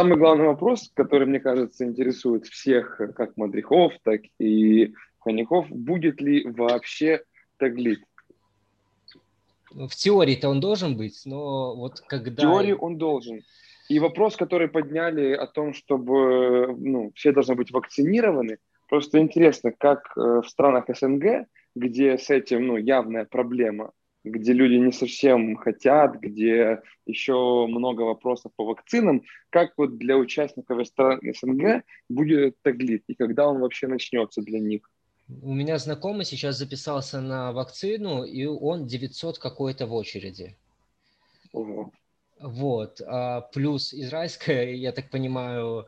самый главный вопрос, который, мне кажется, интересует всех, как мадрихов, так и ханихов, будет ли вообще таглит? В теории-то он должен быть, но вот когда... В теории он должен. И вопрос, который подняли о том, чтобы ну, все должны быть вакцинированы, просто интересно, как э, в странах СНГ, где с этим ну, явная проблема, где люди не совсем хотят, где еще много вопросов по вакцинам, как вот для участников СНГ будет таглит и когда он вообще начнется для них? У меня знакомый сейчас записался на вакцину, и он 900 какой-то в очереди. Ого. Вот. А плюс израильское, я так понимаю,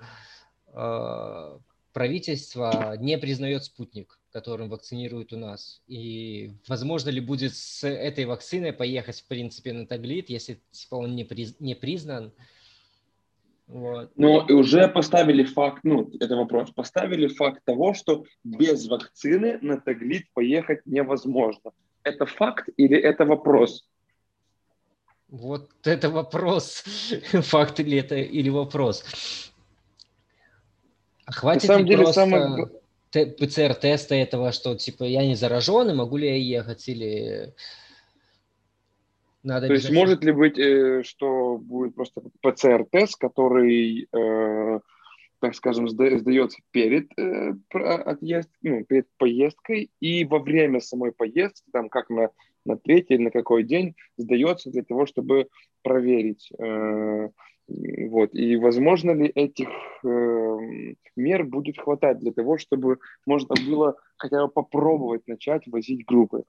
а, правительство не признает спутник, которым вакцинируют у нас. И возможно ли будет с этой вакциной поехать, в принципе, на Таглит, если типа, он не, приз, не признан? Вот. Но уже поставили факт, ну, это вопрос, поставили факт того, что без вакцины на Таглит поехать невозможно. Это факт или это вопрос? Вот это вопрос, факт ли это или вопрос. А хватит На самом деле, просто самое... ПЦР-теста этого, что типа я не заражен, и могу ли я ехать, или надо То есть может ли быть, э, что будет просто ПЦР-тест, который, э, так скажем, сдается перед э, отъезд, ну, перед поездкой и во время самой поездки, там как на, на третий или на какой день, сдается для того, чтобы проверить. Вот. И возможно ли этих э, мер будет хватать для того, чтобы можно было хотя бы попробовать начать возить группы?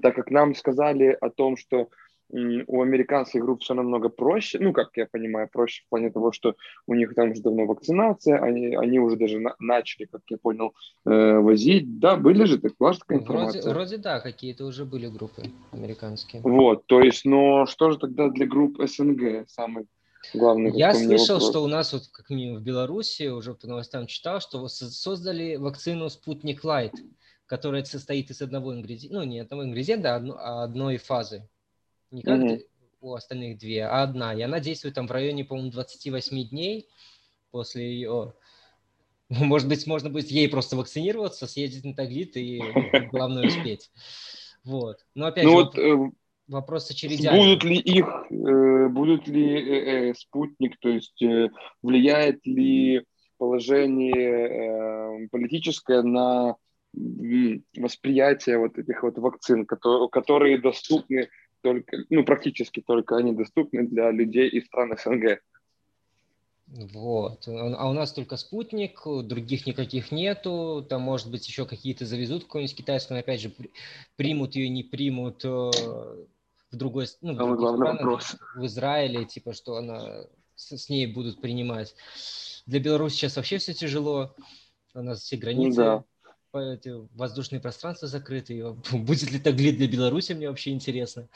Так как нам сказали о том, что у американских групп все намного проще, ну, как я понимаю, проще в плане того, что у них там уже давно вакцинация, они, они уже даже на, начали, как я понял, э, возить. Да, были же, так была же такая информация? Вроде, вроде да, какие-то уже были группы американские. Вот, то есть, но что же тогда для групп СНГ самый главный? Я слышал, вопрос? что у нас вот как минимум в Беларуси, уже по новостям читал, что создали вакцину «Спутник Лайт», которая состоит из одного ингредиента, ну, не одного ингредиента, а одной фазы. Не как mm-hmm. у остальных две, а одна. И она действует там в районе, по-моему, 28 дней после ее... Может быть, можно будет ей просто вакцинироваться, съездить на Таглит и главное успеть. Вот. Но опять ну же, вот, э, вопрос очередями. Будут ли их, э, будут ли э, э, спутник, то есть э, влияет ли положение э, политическое на восприятие вот этих вот вакцин, которые, которые доступны только, ну, практически только они доступны для людей из стран СНГ. Вот. А у нас только спутник, других никаких нету. Там, может быть, еще какие-то завезут какую-нибудь китайскую, но опять же, примут ее, не примут э, в другой, ну, в, другой стране, в Израиле, типа, что она с, с ней будут принимать. Для Беларуси сейчас вообще все тяжело. У нас все границы да эти воздушные пространства закрыты. Будет ли так для Беларуси, мне вообще интересно.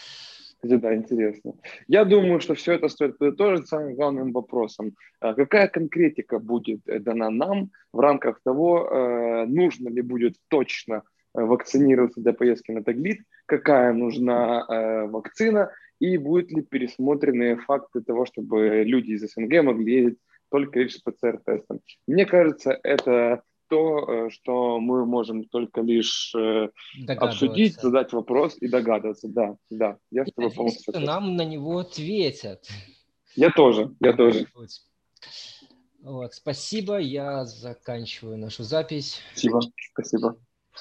Да, интересно. Я думаю, что все это стоит подытожить самым главным вопросом. А какая конкретика будет дана нам в рамках того, э, нужно ли будет точно вакцинироваться для поездки на Таглит, какая нужна э, вакцина и будут ли пересмотрены факты того, чтобы люди из СНГ могли ездить только лишь с ПЦР-тестом. Мне кажется, это то, э, что мы можем только лишь э, обсудить, задать вопрос и догадываться. Да, да, я с тобой полностью Нам на него ответят. Я тоже, я тоже. Вот, спасибо, я заканчиваю нашу запись. Спасибо, спасибо.